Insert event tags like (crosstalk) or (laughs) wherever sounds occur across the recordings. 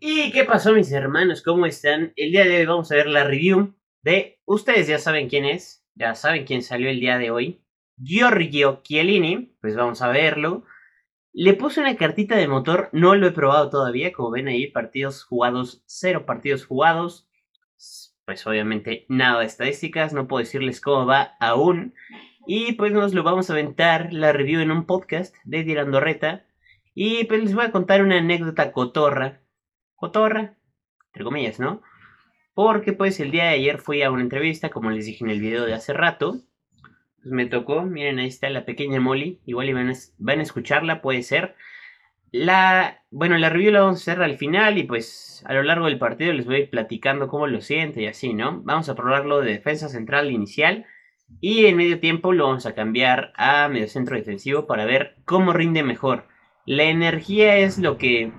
¿Y qué pasó mis hermanos? ¿Cómo están? El día de hoy vamos a ver la review de... Ustedes ya saben quién es, ya saben quién salió el día de hoy. Giorgio Chiellini, pues vamos a verlo. Le puse una cartita de motor, no lo he probado todavía, como ven ahí, partidos jugados, cero partidos jugados. Pues obviamente nada de estadísticas, no puedo decirles cómo va aún. Y pues nos lo vamos a aventar la review en un podcast de Dirandorreta. Y pues les voy a contar una anécdota cotorra. Cotorra, entre comillas, ¿no? Porque pues el día de ayer fui a una entrevista, como les dije en el video de hace rato. Pues me tocó, miren, ahí está la pequeña Molly. Igual van a, van a escucharla, puede ser. La, bueno, la review la vamos a hacer al final y pues a lo largo del partido les voy a ir platicando cómo lo siente y así, ¿no? Vamos a probarlo de defensa central inicial y en medio tiempo lo vamos a cambiar a medio centro defensivo para ver cómo rinde mejor. La energía es lo que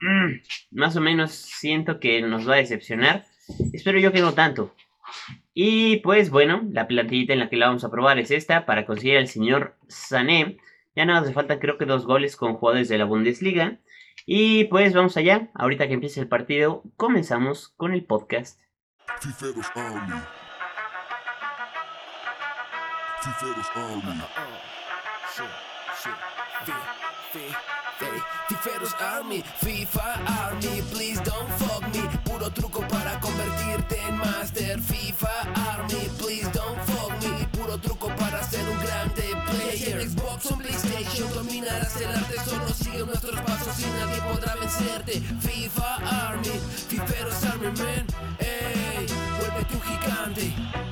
mm, más o menos siento que nos va a decepcionar. Espero yo que no tanto. Y pues bueno, la plantillita en la que la vamos a probar es esta para conseguir al señor Sané. Ya nada hace falta creo que dos goles con jugadores de la Bundesliga. Y pues vamos allá. Ahorita que empiece el partido, comenzamos con el podcast. Tiferos Army, FIFA Army, please don't fuck me. Puro truco para convertirte en master. FIFA Army, please don't fuck me. Puro truco para ser un grande player. Xbox o PlayStation dominarás el arte. Solo sigue nuestros pasos y nadie podrá vencerte. FIFA Army, Tiferos Army, man. Ey, vuelve tu gigante.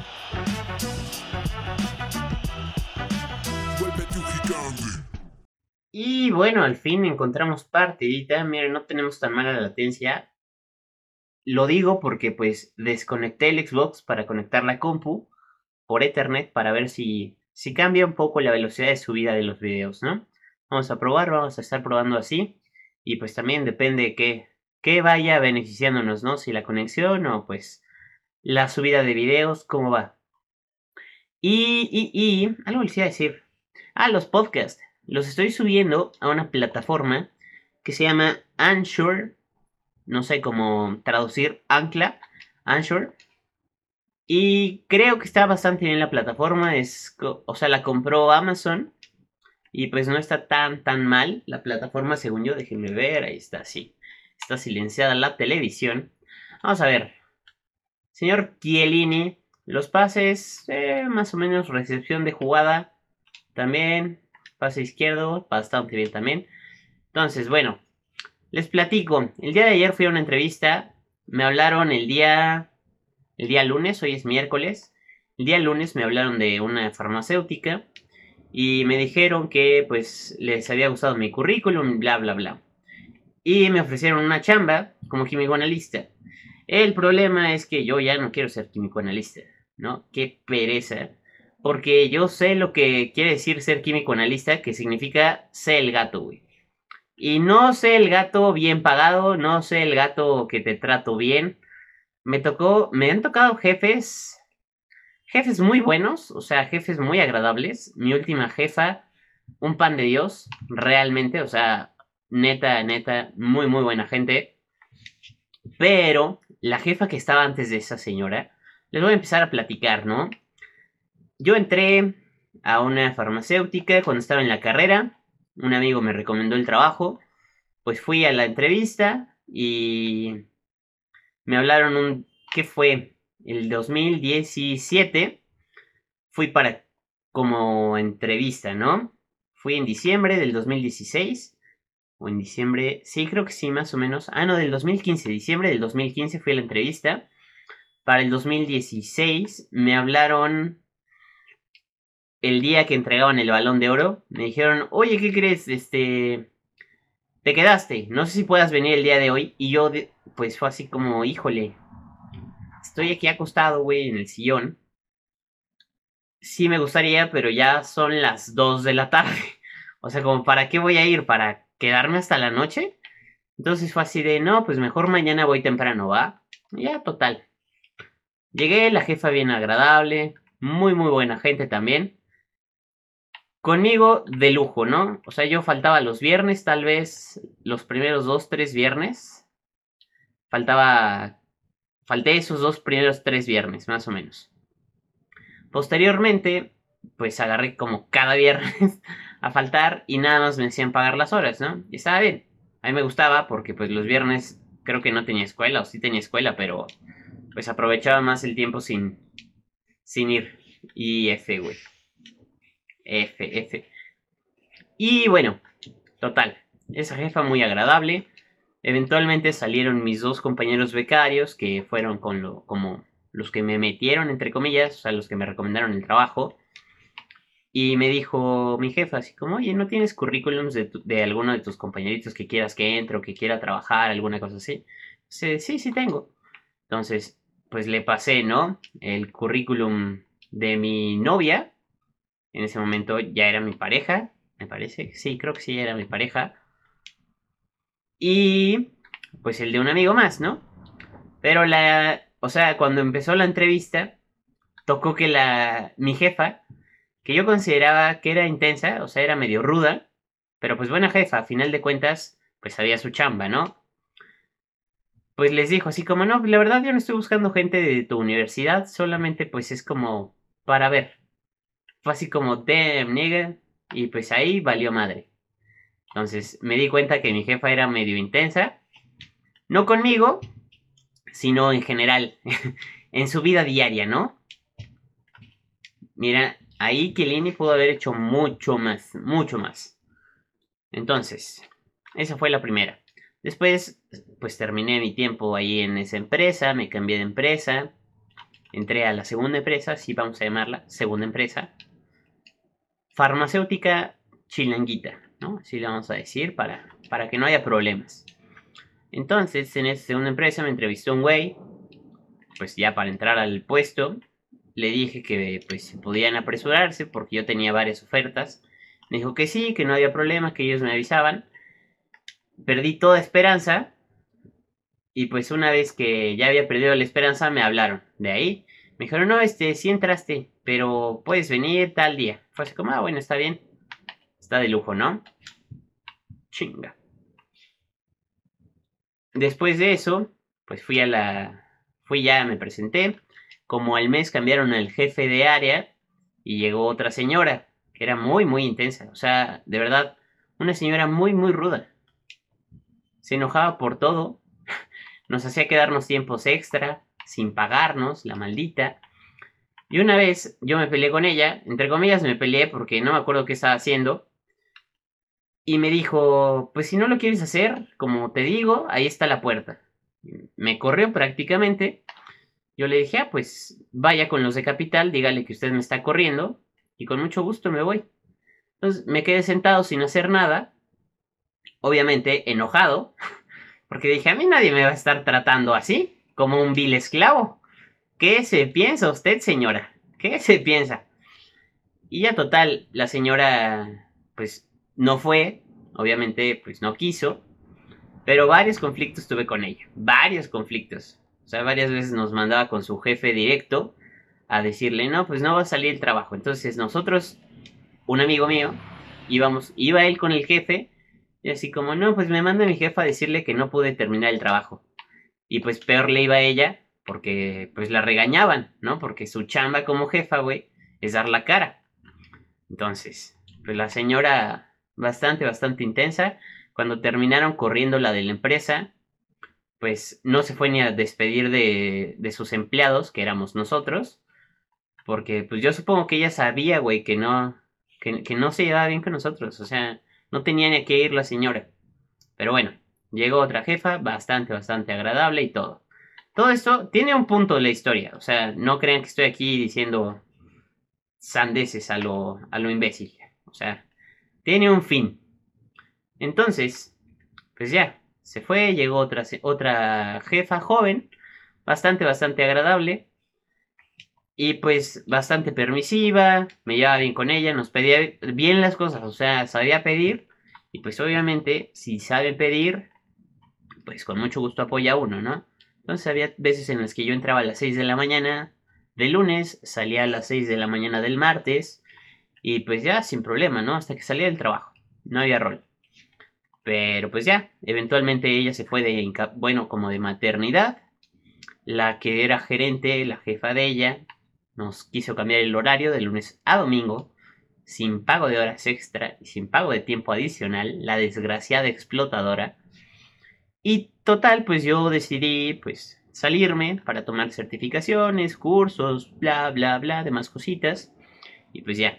Y bueno, al fin encontramos partidita. Miren, no tenemos tan mala latencia. Lo digo porque pues desconecté el Xbox para conectar la compu por Ethernet para ver si, si cambia un poco la velocidad de subida de los videos, ¿no? Vamos a probar, vamos a estar probando así. Y pues también depende que, que vaya beneficiándonos, ¿no? Si la conexión o pues la subida de videos, cómo va. Y, y, y, algo les iba a decir. Ah, los podcasts los estoy subiendo a una plataforma que se llama Anchor. No sé cómo traducir Ancla. Anchor. Y creo que está bastante bien la plataforma. Es, o sea, la compró Amazon. Y pues no está tan, tan mal la plataforma, según yo. Déjenme ver. Ahí está, sí. Está silenciada la televisión. Vamos a ver. Señor Chiellini. Los pases, eh, más o menos recepción de jugada. También pase izquierdo, bastante bien también. Entonces, bueno, les platico. El día de ayer fui a una entrevista. Me hablaron el día. El día lunes, hoy es miércoles. El día lunes me hablaron de una farmacéutica. Y me dijeron que pues les había gustado mi currículum, bla bla bla. Y me ofrecieron una chamba como químico analista. El problema es que yo ya no quiero ser químico analista, ¿no? Qué pereza porque yo sé lo que quiere decir ser químico analista, que significa sé el gato, güey. Y no sé el gato bien pagado, no sé el gato que te trato bien. Me tocó, me han tocado jefes, jefes muy buenos, o sea, jefes muy agradables. Mi última jefa, un pan de Dios, realmente, o sea, neta, neta, muy, muy buena gente. Pero la jefa que estaba antes de esa señora, les voy a empezar a platicar, ¿no? Yo entré a una farmacéutica cuando estaba en la carrera. Un amigo me recomendó el trabajo. Pues fui a la entrevista y me hablaron un... ¿Qué fue? El 2017. Fui para como entrevista, ¿no? Fui en diciembre del 2016. O en diciembre, sí, creo que sí, más o menos. Ah, no, del 2015, diciembre del 2015 fui a la entrevista. Para el 2016 me hablaron el día que entregaban el balón de oro, me dijeron, oye, ¿qué crees? Este, te quedaste, no sé si puedas venir el día de hoy. Y yo, pues fue así como, híjole, estoy aquí acostado, güey, en el sillón. Sí me gustaría, pero ya son las 2 de la tarde. (laughs) O sea, como, ¿para qué voy a ir? ¿Para quedarme hasta la noche? Entonces fue así de, no, pues mejor mañana voy temprano, ¿va? Ya, total. Llegué, la jefa bien agradable, muy, muy buena gente también. Conmigo de lujo, ¿no? O sea, yo faltaba los viernes, tal vez los primeros dos, tres viernes. faltaba, falté esos dos primeros tres viernes, más o menos. Posteriormente, pues agarré como cada (laughs) viernes a faltar y nada más me decían pagar las horas, ¿no? Y estaba bien. A mí me gustaba porque pues los viernes creo que no tenía escuela o sí tenía escuela, pero pues aprovechaba más el tiempo sin, sin ir. Y F, güey. F, F. Y bueno, total. Esa jefa muy agradable. Eventualmente salieron mis dos compañeros becarios que fueron con lo, como los que me metieron, entre comillas, o sea, los que me recomendaron el trabajo. Y me dijo mi jefa, así como, oye, ¿no tienes currículums de, alguno de tus compañeritos que quieras que entre o que quiera trabajar, alguna cosa así? sí, sí tengo. Entonces, pues le pasé, ¿no? El currículum de mi novia. En ese momento ya era mi pareja, me parece. Sí, creo que sí, era mi pareja. Y pues el de un amigo más, ¿no? Pero la, o sea, cuando empezó la entrevista, tocó que la, mi jefa, que yo consideraba que era intensa, o sea, era medio ruda, pero pues buena jefa, a final de cuentas, pues sabía su chamba, ¿no? Pues les dijo así como, no, la verdad yo no estoy buscando gente de tu universidad, solamente pues es como para ver. Fue así como, damn, nigga, y pues ahí valió madre. Entonces me di cuenta que mi jefa era medio intensa, no conmigo, sino en general, (laughs) en su vida diaria, ¿no? Mira, ahí Kelini pudo haber hecho mucho más, mucho más. Entonces, esa fue la primera. Después, pues terminé mi tiempo ahí en esa empresa, me cambié de empresa, entré a la segunda empresa, sí vamos a llamarla, segunda empresa, farmacéutica chilanguita, ¿no? Así le vamos a decir para, para que no haya problemas. Entonces, en esa segunda empresa me entrevistó un güey, pues ya para entrar al puesto, le dije que pues podían apresurarse porque yo tenía varias ofertas. Me dijo que sí, que no había problema, que ellos me avisaban. Perdí toda esperanza. Y pues una vez que ya había perdido la esperanza, me hablaron. De ahí, me dijeron, no, este, sí entraste, pero puedes venir tal día. Fue así como, ah, bueno, está bien. Está de lujo, ¿no? Chinga. Después de eso, pues fui a la... Fui ya, me presenté. Como al mes cambiaron al jefe de área y llegó otra señora, que era muy, muy intensa. O sea, de verdad, una señora muy, muy ruda. Se enojaba por todo. (laughs) Nos hacía quedarnos tiempos extra, sin pagarnos, la maldita. Y una vez yo me peleé con ella, entre comillas me peleé porque no me acuerdo qué estaba haciendo. Y me dijo, pues si no lo quieres hacer, como te digo, ahí está la puerta. Me corrió prácticamente. Yo le dije, ah, pues vaya con los de capital, dígale que usted me está corriendo y con mucho gusto me voy. Entonces me quedé sentado sin hacer nada, obviamente enojado, (laughs) porque dije, a mí nadie me va a estar tratando así, como un vil esclavo. ¿Qué se piensa usted, señora? ¿Qué se piensa? Y ya total, la señora, pues no fue, obviamente pues no quiso, pero varios conflictos tuve con ella, varios conflictos. O sea, varias veces nos mandaba con su jefe directo a decirle, no, pues no va a salir el trabajo. Entonces nosotros, un amigo mío, íbamos, iba él con el jefe y así como, no, pues me manda mi jefa a decirle que no pude terminar el trabajo. Y pues peor le iba a ella porque pues la regañaban, ¿no? Porque su chamba como jefa, güey, es dar la cara. Entonces, pues la señora bastante, bastante intensa. Cuando terminaron corriendo la de la empresa, pues no se fue ni a despedir de, de sus empleados, que éramos nosotros. Porque pues yo supongo que ella sabía, güey, que no, que, que no se llevaba bien con nosotros. O sea, no tenía ni a qué ir la señora. Pero bueno, llegó otra jefa, bastante, bastante agradable y todo. Todo esto tiene un punto de la historia. O sea, no crean que estoy aquí diciendo sandeces a lo, a lo imbécil. O sea, tiene un fin. Entonces, pues ya, se fue, llegó otra, otra jefa joven, bastante, bastante agradable. Y pues bastante permisiva, me llevaba bien con ella, nos pedía bien las cosas, o sea, sabía pedir. Y pues obviamente, si sabe pedir, pues con mucho gusto apoya a uno, ¿no? Entonces había veces en las que yo entraba a las 6 de la mañana del lunes, salía a las 6 de la mañana del martes, y pues ya sin problema, ¿no? Hasta que salía del trabajo. No había rol. Pero pues ya, eventualmente ella se fue de, bueno, como de maternidad. La que era gerente, la jefa de ella, nos quiso cambiar el horario de lunes a domingo, sin pago de horas extra y sin pago de tiempo adicional, la desgraciada explotadora. Y total, pues yo decidí, pues, salirme para tomar certificaciones, cursos, bla, bla, bla, demás cositas. Y pues ya.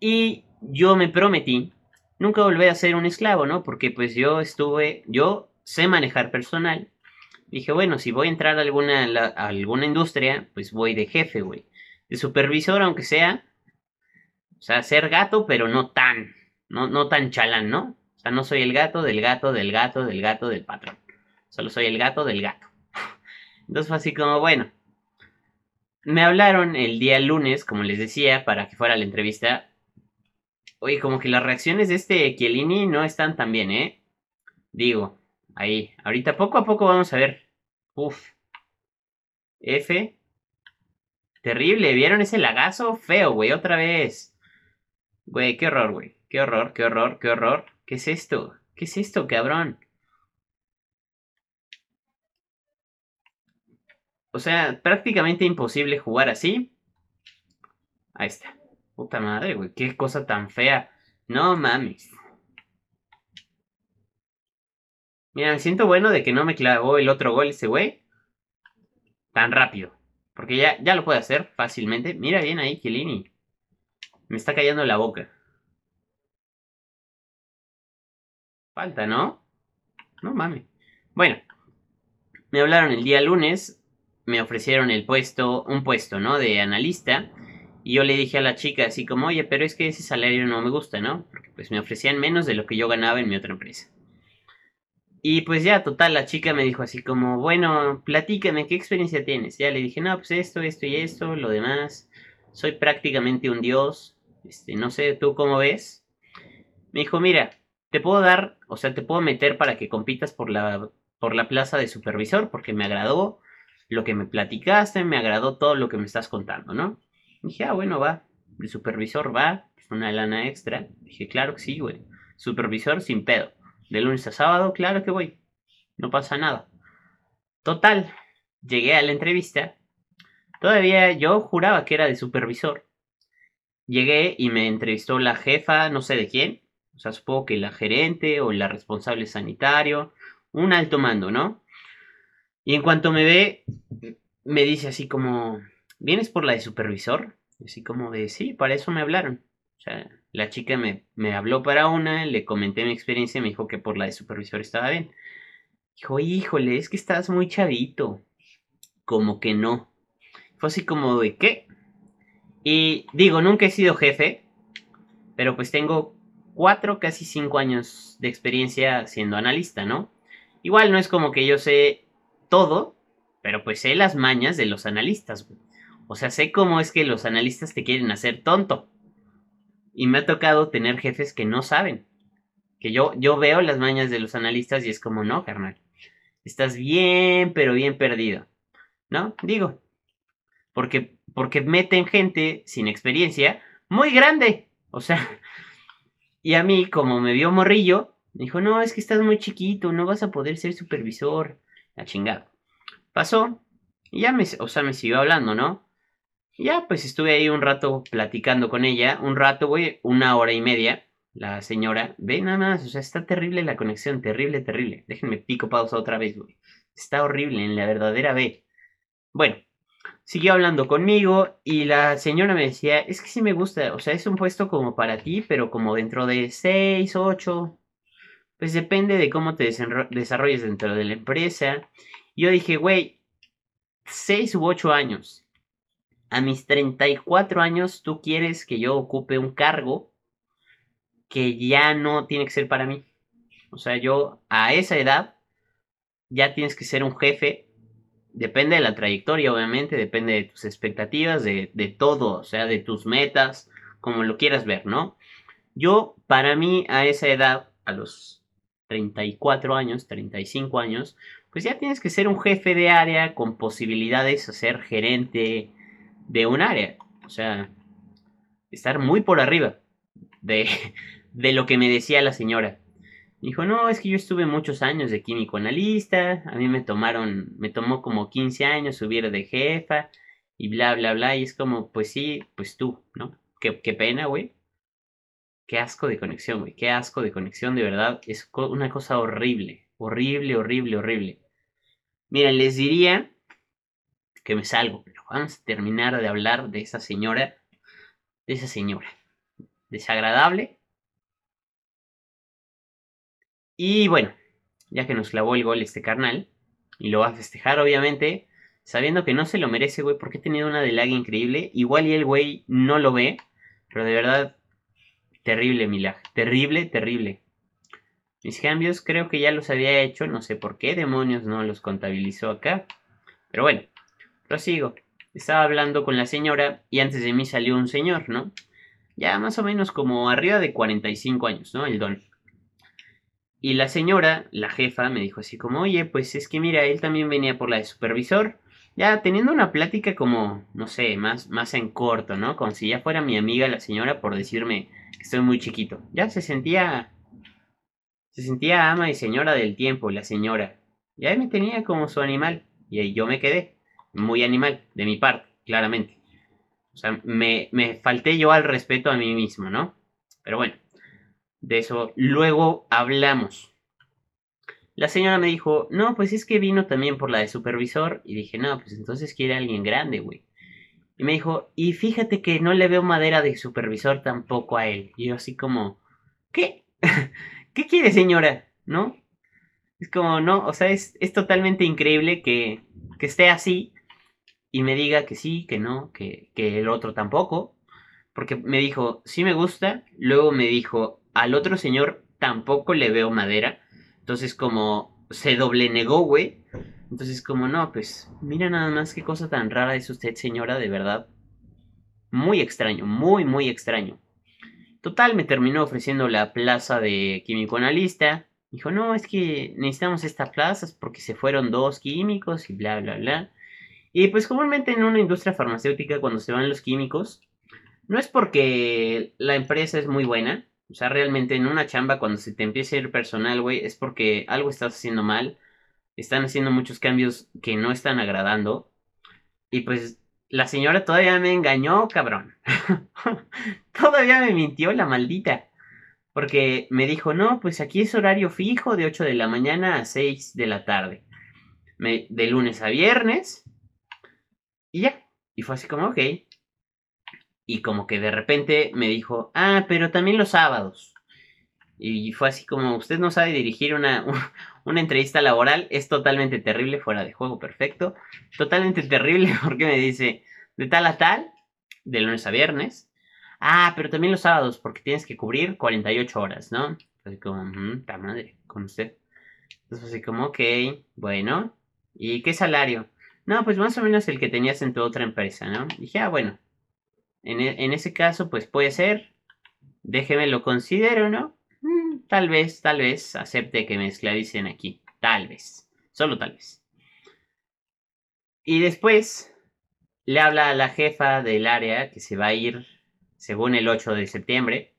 Y yo me prometí nunca volver a ser un esclavo, ¿no? Porque pues yo estuve, yo sé manejar personal. Dije, bueno, si voy a entrar a alguna, a alguna industria, pues voy de jefe, güey. De supervisor, aunque sea. O sea, ser gato, pero no tan, no, no tan chalán, ¿no? Sea, no soy el gato del gato del gato del gato del patrón. Solo soy el gato del gato. (laughs) Entonces fue así como, bueno. Me hablaron el día lunes, como les decía, para que fuera la entrevista. Oye, como que las reacciones de este Chiellini no están tan bien, ¿eh? Digo, ahí. Ahorita poco a poco vamos a ver. Uf. F. Terrible, ¿vieron ese lagazo? Feo, güey, otra vez. Güey, qué horror, güey. Qué horror, qué horror, qué horror. ¿Qué es esto? ¿Qué es esto, cabrón? O sea, prácticamente imposible jugar así. Ahí está. Puta madre, güey. Qué cosa tan fea. No mames. Mira, me siento bueno de que no me clavó el otro gol ese güey. Tan rápido. Porque ya, ya lo puede hacer fácilmente. Mira bien ahí, Chiellini. Me está cayendo la boca. Falta, ¿no? No mames. Bueno. Me hablaron el día lunes me ofrecieron el puesto, un puesto, ¿no? De analista. Y yo le dije a la chica así como, oye, pero es que ese salario no me gusta, ¿no? Porque pues me ofrecían menos de lo que yo ganaba en mi otra empresa. Y pues ya, total, la chica me dijo así como, bueno, platícame, ¿qué experiencia tienes? Ya le dije, no, pues esto, esto y esto, lo demás. Soy prácticamente un dios. Este, no sé, ¿tú cómo ves? Me dijo, mira, te puedo dar, o sea, te puedo meter para que compitas por la, por la plaza de supervisor, porque me agradó lo que me platicaste, me agradó todo lo que me estás contando, ¿no? dije, ah, bueno, va. El supervisor va, es una lana extra. Dije, claro que sí, güey. Supervisor sin pedo. De lunes a sábado, claro que voy. No pasa nada. Total, llegué a la entrevista. Todavía yo juraba que era de supervisor. Llegué y me entrevistó la jefa, no sé de quién. Sea, supongo que la gerente o la responsable sanitario. Un alto mando, ¿no? Y en cuanto me ve, me dice así como, ¿vienes por la de supervisor? Así como de, sí, para eso me hablaron. O sea, la chica me, me habló para una, le comenté mi experiencia y me dijo que por la de supervisor estaba bien. Dijo, híjole, es que estás muy chavito. Como que no. Fue así como de, ¿qué? Y digo, nunca he sido jefe, pero pues tengo cuatro, casi cinco años de experiencia siendo analista, ¿no? Igual no es como que yo sé todo, pero pues sé las mañas de los analistas, O sea, sé cómo es que los analistas te quieren hacer tonto. Y me ha tocado tener jefes que no saben. Que yo, yo veo las mañas de los analistas y es como, no, carnal. Estás bien, pero bien perdido. ¿No? Digo. Porque, porque meten gente sin experiencia muy grande. O sea, y a mí, como me vio morrillo, me dijo, no, es que estás muy chiquito, no vas a poder ser supervisor la chingada. Pasó y ya me, o sea, me siguió hablando, ¿no? ya, pues estuve ahí un rato platicando con ella, un rato, güey, una hora y media. La señora, ve nada más, o sea, está terrible la conexión, terrible, terrible. Déjenme pico pausa otra vez, güey. Está horrible en la verdadera B. Bueno, siguió hablando conmigo y la señora me decía, es que sí me gusta, o sea, es un puesto como para ti, pero como dentro de 6, 8, pues depende de cómo te desarrolles dentro de la empresa. yo dije, güey, 6 u 8 años. A mis 34 años, tú quieres que yo ocupe un cargo que ya no tiene que ser para mí. O sea, yo a esa edad ya tienes que ser un jefe. Depende de la trayectoria, obviamente, depende de tus expectativas, de, de todo, o sea, de tus metas, como lo quieras ver, ¿no? Yo, para mí, a esa edad, a los 34 años, 35 años, pues ya tienes que ser un jefe de área con posibilidades de ser gerente de un área. O sea, estar muy por arriba de, (laughs) de lo que me decía la señora. Dijo, no, es que yo estuve muchos años de químico analista, a mí me tomaron, me tomó como 15 años subir de jefa y bla, bla, bla, y es como, pues sí, pues tú, ¿no? Qué, qué pena, güey. Qué asco de conexión, güey, qué asco de conexión, de verdad, es una cosa horrible, horrible, horrible, horrible. Miren, les diría que me salgo, pero vamos a terminar de hablar de esa señora, de esa señora. Desagradable, y bueno, ya que nos clavó el gol este carnal, y lo va a festejar obviamente, sabiendo que no se lo merece, güey, porque ha tenido una de increíble. Igual y el güey no lo ve, pero de verdad, terrible mi lag, terrible, terrible. Mis cambios creo que ya los había hecho, no sé por qué demonios no los contabilizó acá. Pero bueno, prosigo. Estaba hablando con la señora y antes de mí salió un señor, ¿no? Ya más o menos como arriba de 45 años, ¿no? El don. Y la señora, la jefa, me dijo así como, oye, pues es que mira, él también venía por la de supervisor. Ya teniendo una plática como, no sé, más, más en corto, ¿no? Como si ya fuera mi amiga la señora por decirme que estoy muy chiquito. Ya se sentía... Se sentía ama y señora del tiempo, la señora. Ya me tenía como su animal. Y ahí yo me quedé. Muy animal, de mi parte, claramente. O sea, me, me falté yo al respeto a mí mismo, ¿no? Pero bueno. De eso luego hablamos. La señora me dijo, no, pues es que vino también por la de supervisor. Y dije, no, pues entonces quiere alguien grande, güey. Y me dijo, y fíjate que no le veo madera de supervisor tampoco a él. Y yo así como, ¿qué? (laughs) ¿Qué quiere señora? ¿No? Es como, no, o sea, es, es totalmente increíble que, que, esté así y me diga que sí, que no, que, que el otro tampoco. Porque me dijo, sí me gusta. Luego me dijo, al otro señor tampoco le veo madera. Entonces, como se doble negó, güey. Entonces, como no, pues mira nada más qué cosa tan rara es usted, señora, de verdad. Muy extraño, muy, muy extraño. Total, me terminó ofreciendo la plaza de químico analista. Dijo, no, es que necesitamos esta plaza porque se fueron dos químicos y bla, bla, bla. Y pues comúnmente en una industria farmacéutica cuando se van los químicos, no es porque la empresa es muy buena, o sea, realmente en una chamba, cuando se te empieza a ir personal, güey, es porque algo estás haciendo mal. Están haciendo muchos cambios que no están agradando. Y pues la señora todavía me engañó, cabrón. (laughs) todavía me mintió la maldita. Porque me dijo, no, pues aquí es horario fijo de 8 de la mañana a 6 de la tarde. de lunes a viernes. Y ya. Y fue así como, ok y como que de repente me dijo, ah, pero también los sábados. Y fue así como, usted no sabe dirigir una, una entrevista laboral, es totalmente terrible, fuera de juego, perfecto. Totalmente terrible (laughs) porque me dice, de tal a tal, de lunes a viernes. Ah, pero también los sábados, porque tienes que cubrir 48 horas, ¿no? Así como, ta madre, con usted. Entonces así como, ok, bueno. ¿Y qué salario? No, pues más o menos el que tenías en tu otra empresa, ¿no? dije, ah, bueno, e, en, ese caso, pues puede ser. Déjeme lo considero, ¿no? Mm, tal vez, tal vez acepte que me esclavicen aquí. Tal vez. Solo tal vez. Y después le habla a la jefa del área que se va a ir según el 8 de septiembre.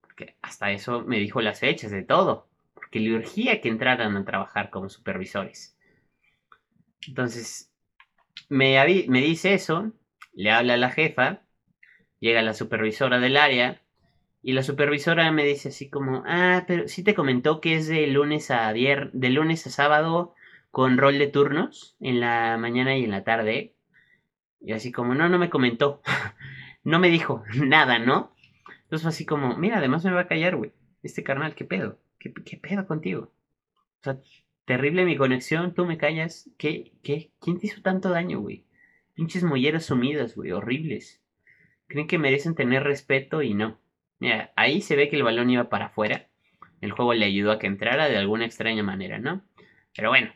Porque hasta eso me dijo las fechas de todo. Porque le urgía que entraran a trabajar como supervisores. Entonces, me, me dice eso. Le habla a la jefa llega la supervisora del área y la supervisora me dice así como, ah, pero sí te comentó que es de lunes a de lunes a sábado con rol de turnos en la mañana y en la tarde. Y así como, no, no me comentó. (laughs) no me dijo (laughs) nada, ¿no? Entonces fue así como, mira, además me va a callar, güey. Este carnal, ¿qué pedo? ¿Qué, ¿Qué, pedo contigo? O sea, terrible mi conexión, tú me callas. ¿Qué? ¿Qué? ¿Quién te hizo tanto daño, güey? Pinches molleras sumidas, güey, horribles creen que merecen tener respeto y no. Mira, ahí se ve que el balón iba para afuera. El juego le ayudó a que entrara de alguna extraña manera, ¿no? Pero bueno.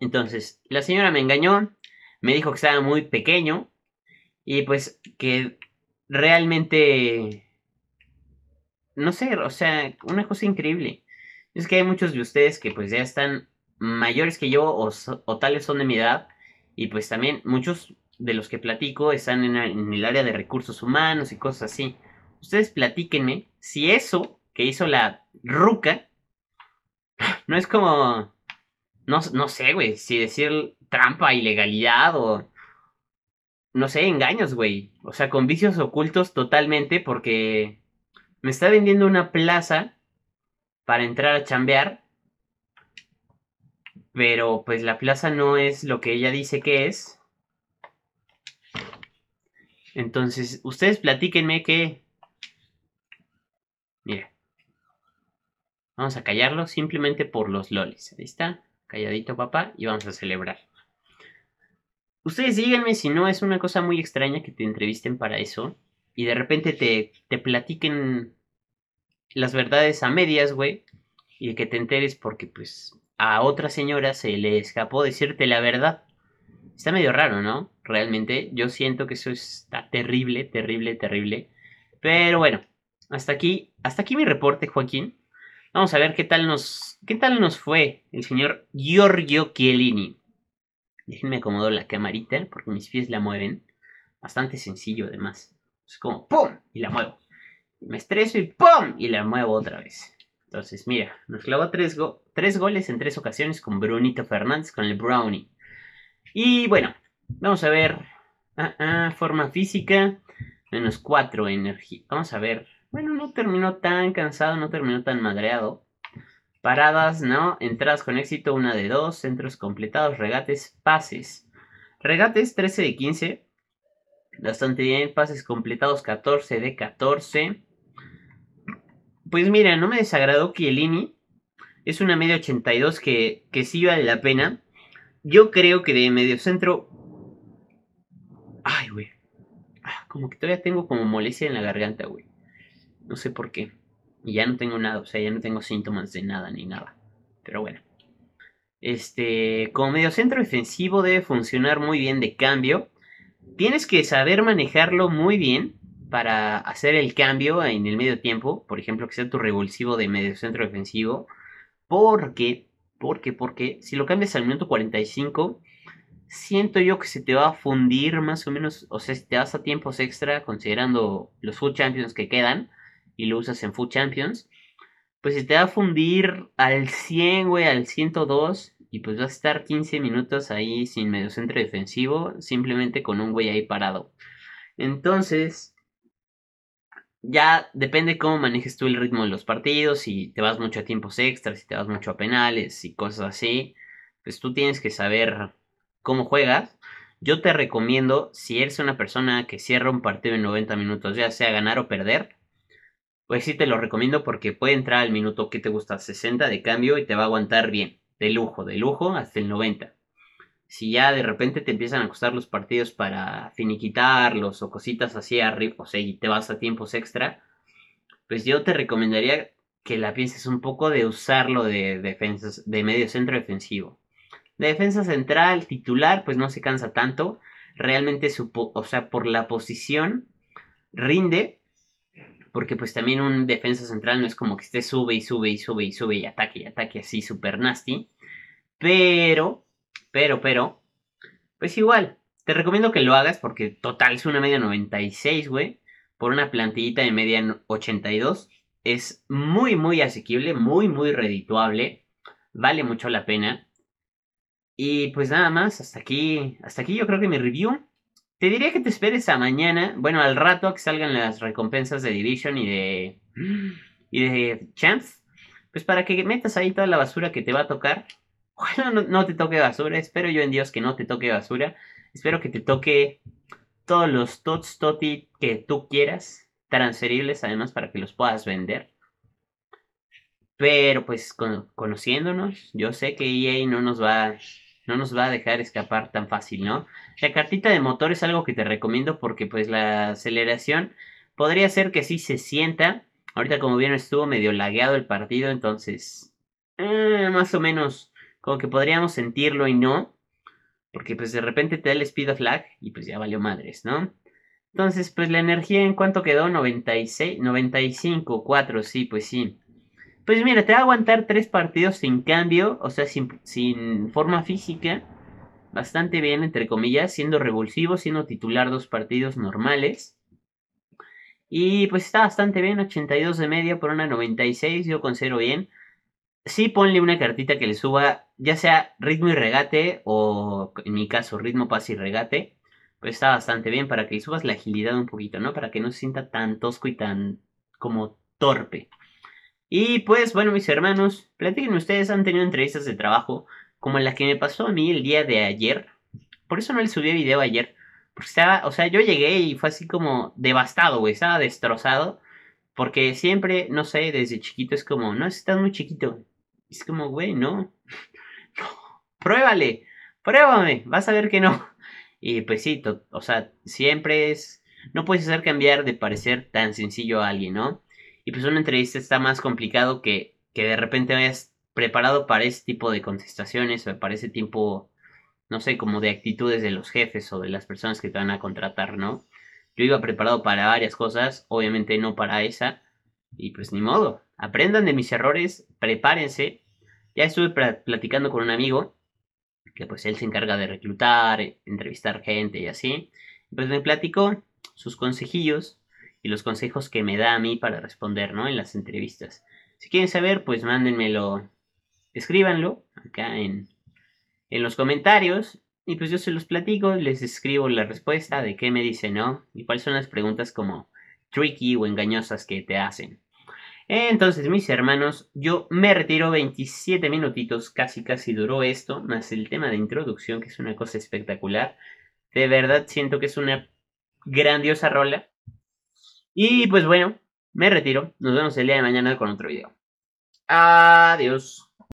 Entonces, la señora me engañó, me dijo que estaba muy pequeño y pues que realmente... No sé, o sea, una cosa increíble. Es que hay muchos de ustedes que pues ya están mayores que yo o, o tales son de mi edad y pues también muchos de los que platico están en, el área de recursos humanos y cosas así. Ustedes platíquenme si eso que hizo la ruca (laughs) No es como. No, no sé, güey, si decir trampa, ilegalidad o. No sé, engaños, güey. O sea, con vicios ocultos totalmente porque me está vendiendo una plaza para entrar a chambear. Pero pues la plaza no es lo que ella dice que es. Entonces, ustedes platíquenme que... Mira. Vamos a callarlo simplemente por los lolis. Ahí está. Calladito papá y vamos a celebrar. Ustedes díganme si no es una cosa muy extraña que te entrevisten para eso. Y de repente te, te platiquen las verdades a medias, güey. Y que te enteres porque pues a otra señora se le escapó decirte la verdad. Está medio raro, ¿no? Realmente yo siento que eso está terrible, terrible, terrible. Pero bueno, hasta aquí, hasta aquí mi reporte, Joaquín. Vamos a ver qué tal nos, qué tal nos fue el señor Giorgio Chiellini. Déjenme acomodar la camarita porque mis pies la mueven. Bastante sencillo además. Es como ¡pum! y la muevo. Me estreso y ¡pum! y la muevo otra vez. Entonces, mira, nos clavó tres, tres goles en tres ocasiones con Brunito Fernández, con el Brownie. Y bueno, vamos a ver. Ah, ah, forma física. Menos 4 energía. Vamos a ver. Bueno, no terminó tan cansado, no terminó tan madreado. Paradas, ¿no? Entradas con éxito, una de dos. Centros completados, regates, pases. Regates, 13 de 15. Bastante bien. Pases completados, 14 de 14. Pues mira, no me desagradó Kielini. Es una media 82 que, que sí vale la pena. Yo creo que de medio centro. Ay, güey. Ah, como que todavía tengo como molestia en la garganta, güey. No sé por qué. Y ya no tengo nada, o sea, ya no tengo síntomas de nada ni nada. Pero bueno. Este, como medio centro defensivo debe funcionar muy bien de cambio. Tienes que saber manejarlo muy bien para hacer el cambio en el medio tiempo. Por ejemplo, que sea tu revulsivo de medio centro defensivo. Porque ¿Por qué? Porque si lo cambias al minuto 45, siento yo que se te va a fundir más o menos, o sea, si te vas a tiempos extra, considerando los Food Champions que quedan, y lo usas en Food Champions, pues se te va a fundir al 100, güey, al 102, y pues vas a estar 15 minutos ahí sin medio centro defensivo, simplemente con un güey ahí parado. Entonces, ya depende cómo manejes tú el ritmo de los partidos, si te vas mucho a tiempos extras, si te vas mucho a penales y cosas así, pues tú tienes que saber cómo juegas. Yo te recomiendo, si eres una persona que cierra un partido en 90 minutos, ya sea ganar o perder, pues sí te lo recomiendo porque puede entrar al minuto que te gusta, 60 de cambio y te va a aguantar bien, de lujo, de lujo hasta el 90 si ya de repente te empiezan a costar los partidos para finiquitarlos o cositas así arriba, o sea, y te vas a tiempos extra, pues yo te recomendaría que la pienses un poco de usarlo de defensas, de medio centro defensivo. De defensa central, titular, pues no se cansa tanto. Realmente, su, o sea, por la posición, rinde. Porque pues también un defensa central no es como que esté sube y sube y sube y sube y ataque y ataque así super nasty. Pero pero, pero, pues igual, te recomiendo que lo hagas porque total es una media 96, güey. Por una plantillita de media 82. Es muy, muy asequible, muy, muy redituable. Vale mucho la pena. Y pues nada más, hasta aquí, hasta aquí yo creo que mi review. Te diría que te esperes a mañana, bueno, al rato que salgan las recompensas de Division y de y de Champs, pues para que metas ahí toda la basura que te va a tocar No, te toque basura. Espero yo en Dios que no te toque basura. Espero que te toque todos los tots toti que tú quieras. Transferibles además para que los puedas vender. Pero pues conociéndonos, yo sé que EA no nos va no nos va a dejar escapar tan fácil, ¿no? La cartita de motor es algo que te recomiendo porque pues la aceleración podría ser que sí se sienta. Ahorita como vieron estuvo medio lagueado el partido, entonces eh, más o menos como que podríamos sentirlo y no, porque pues de repente te da el speed of lag y pues ya valió madres, ¿no? Entonces, pues la energía en cuánto quedó 96, 95, 4, sí, pues sí. Pues mira, te va a aguantar tres partidos sin cambio, o sea, sin, sin forma física. Bastante bien, entre comillas, siendo revulsivo, siendo titular dos partidos normales. Y pues está bastante bien, 82 de media por una 96, yo considero bien. Sí ponle una cartita que le suba, ya sea ritmo y regate, o en mi caso, ritmo, pase y regate. Pues está bastante bien para que le subas la agilidad un poquito, ¿no? Para que no se sienta tan tosco y tan como torpe. Y pues, bueno, mis hermanos, platiquen ustedes, han tenido entrevistas de trabajo como la que me pasó a mí el día de ayer. Por eso no le subí video ayer. Porque estaba, o sea, yo llegué y fue así como devastado, güey, estaba destrozado. Porque siempre, no sé, desde chiquito es como, no, estás muy chiquito. Es como, güey, no. (laughs) no. Pruébale, pruébame, vas a ver que no. Y pues sí, o sea, siempre es, no puedes hacer cambiar de parecer tan sencillo a alguien, ¿no? Y pues una entrevista está más complicado que, que de repente vayas preparado para ese tipo de contestaciones o para ese tipo no sé, como de actitudes de los jefes o de las personas que te van a contratar, ¿no? Yo iba preparado para varias cosas, obviamente no para esa, y pues ni modo, aprendan de mis errores, prepárense. Ya estuve platicando con un amigo, que pues él se encarga de reclutar, entrevistar gente y así, pues me platicó sus consejillos y los consejos que me da a mí para responder, ¿no? En las entrevistas. Si quieren saber, pues mándenmelo, escríbanlo acá en, en los comentarios y pues yo se los platico, les escribo la respuesta de qué me dice no y cuáles son las preguntas como tricky o engañosas que te hacen. Entonces, mis hermanos, yo me retiro 27 minutitos, casi casi duró esto, más el tema de introducción, que es una cosa espectacular. De verdad siento que es una grandiosa rola. Y pues bueno, me retiro. Nos vemos el día de mañana con otro video. Adiós.